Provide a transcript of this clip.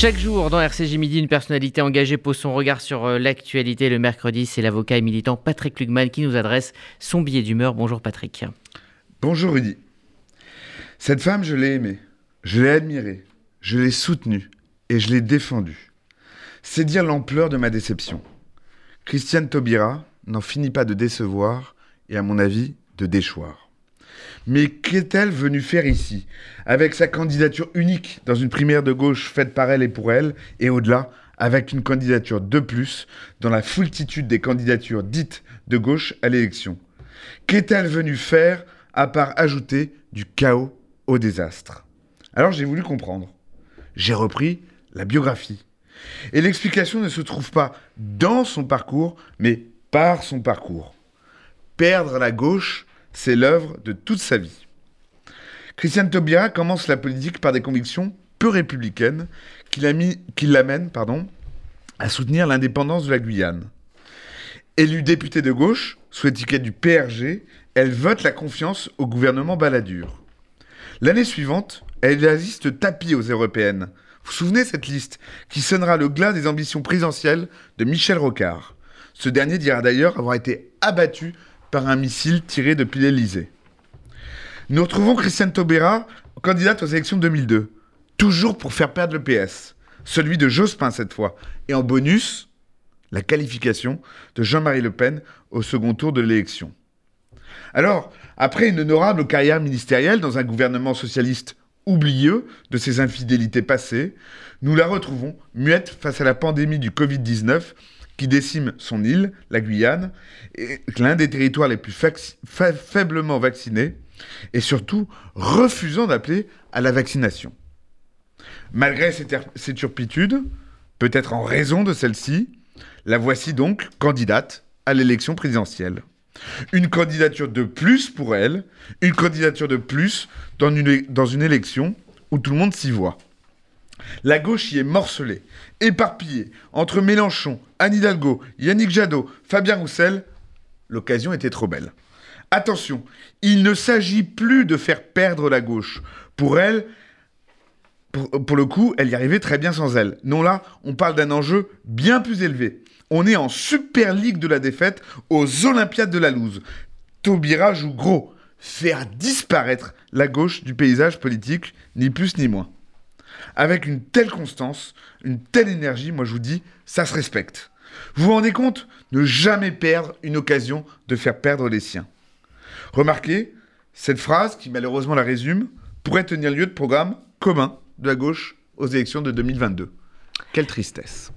Chaque jour dans RCJ Midi, une personnalité engagée pose son regard sur euh, l'actualité. Le mercredi, c'est l'avocat et militant Patrick Lugman qui nous adresse son billet d'humeur. Bonjour Patrick. Bonjour Rudy. Cette femme, je l'ai aimée, je l'ai admirée, je l'ai soutenue et je l'ai défendue. C'est dire l'ampleur de ma déception. Christiane Taubira n'en finit pas de décevoir et à mon avis de déchoir. Mais qu'est-elle venue faire ici, avec sa candidature unique dans une primaire de gauche faite par elle et pour elle, et au-delà, avec une candidature de plus dans la foultitude des candidatures dites de gauche à l'élection Qu'est-elle venue faire à part ajouter du chaos au désastre? Alors j'ai voulu comprendre. J'ai repris la biographie. Et l'explication ne se trouve pas dans son parcours, mais par son parcours. Perdre la gauche, c'est l'œuvre de toute sa vie. Christiane Taubira commence la politique par des convictions peu républicaines qui l'amènent à soutenir l'indépendance de la Guyane. Élue députée de gauche, sous l'étiquette du PRG, elle vote la confiance au gouvernement Balladur. L'année suivante, elle assiste tapis aux européennes. Vous vous souvenez cette liste qui sonnera le glas des ambitions présidentielles de Michel Rocard? Ce dernier dira d'ailleurs avoir été abattu par un missile tiré depuis l'Elysée. Nous retrouvons Christiane Taubira, candidate aux élections 2002, toujours pour faire perdre le PS, celui de Jospin cette fois, et en bonus, la qualification de Jean-Marie Le Pen au second tour de l'élection. Alors, après une honorable carrière ministérielle dans un gouvernement socialiste oublieux de ses infidélités passées, nous la retrouvons muette face à la pandémie du Covid-19 qui décime son île, la Guyane, l'un des territoires les plus faiblement vaccinés, et surtout refusant d'appeler à la vaccination. Malgré ces, turpitudes, peut-être en raison de celle-ci, la voici donc candidate à l'élection présidentielle. Une candidature de plus pour elle, une candidature de plus dans une, dans une élection où tout le monde s'y voit. La gauche y est morcelée, éparpillée, entre Mélenchon, Anne Hidalgo, Yannick Jadot, Fabien Roussel. L'occasion était trop belle. Attention, il ne s'agit plus de faire perdre la gauche. Pour elle, pour, le coup, elle y arrivait très bien sans elle. Non, là, on parle d'un enjeu bien plus élevé. On est en Super Ligue de la défaite aux Olympiades de la Louse. Taubira joue gros. Faire disparaître la gauche du paysage politique, ni plus ni moins. Avec une telle constance, une telle énergie, moi je vous dis, ça se respecte. Vous vous rendez compte? Ne jamais perdre une occasion de faire perdre les siens. Remarquez, cette phrase, qui malheureusement la résume, pourrait tenir lieu de programme commun de la gauche aux élections de 2022. Quelle tristesse.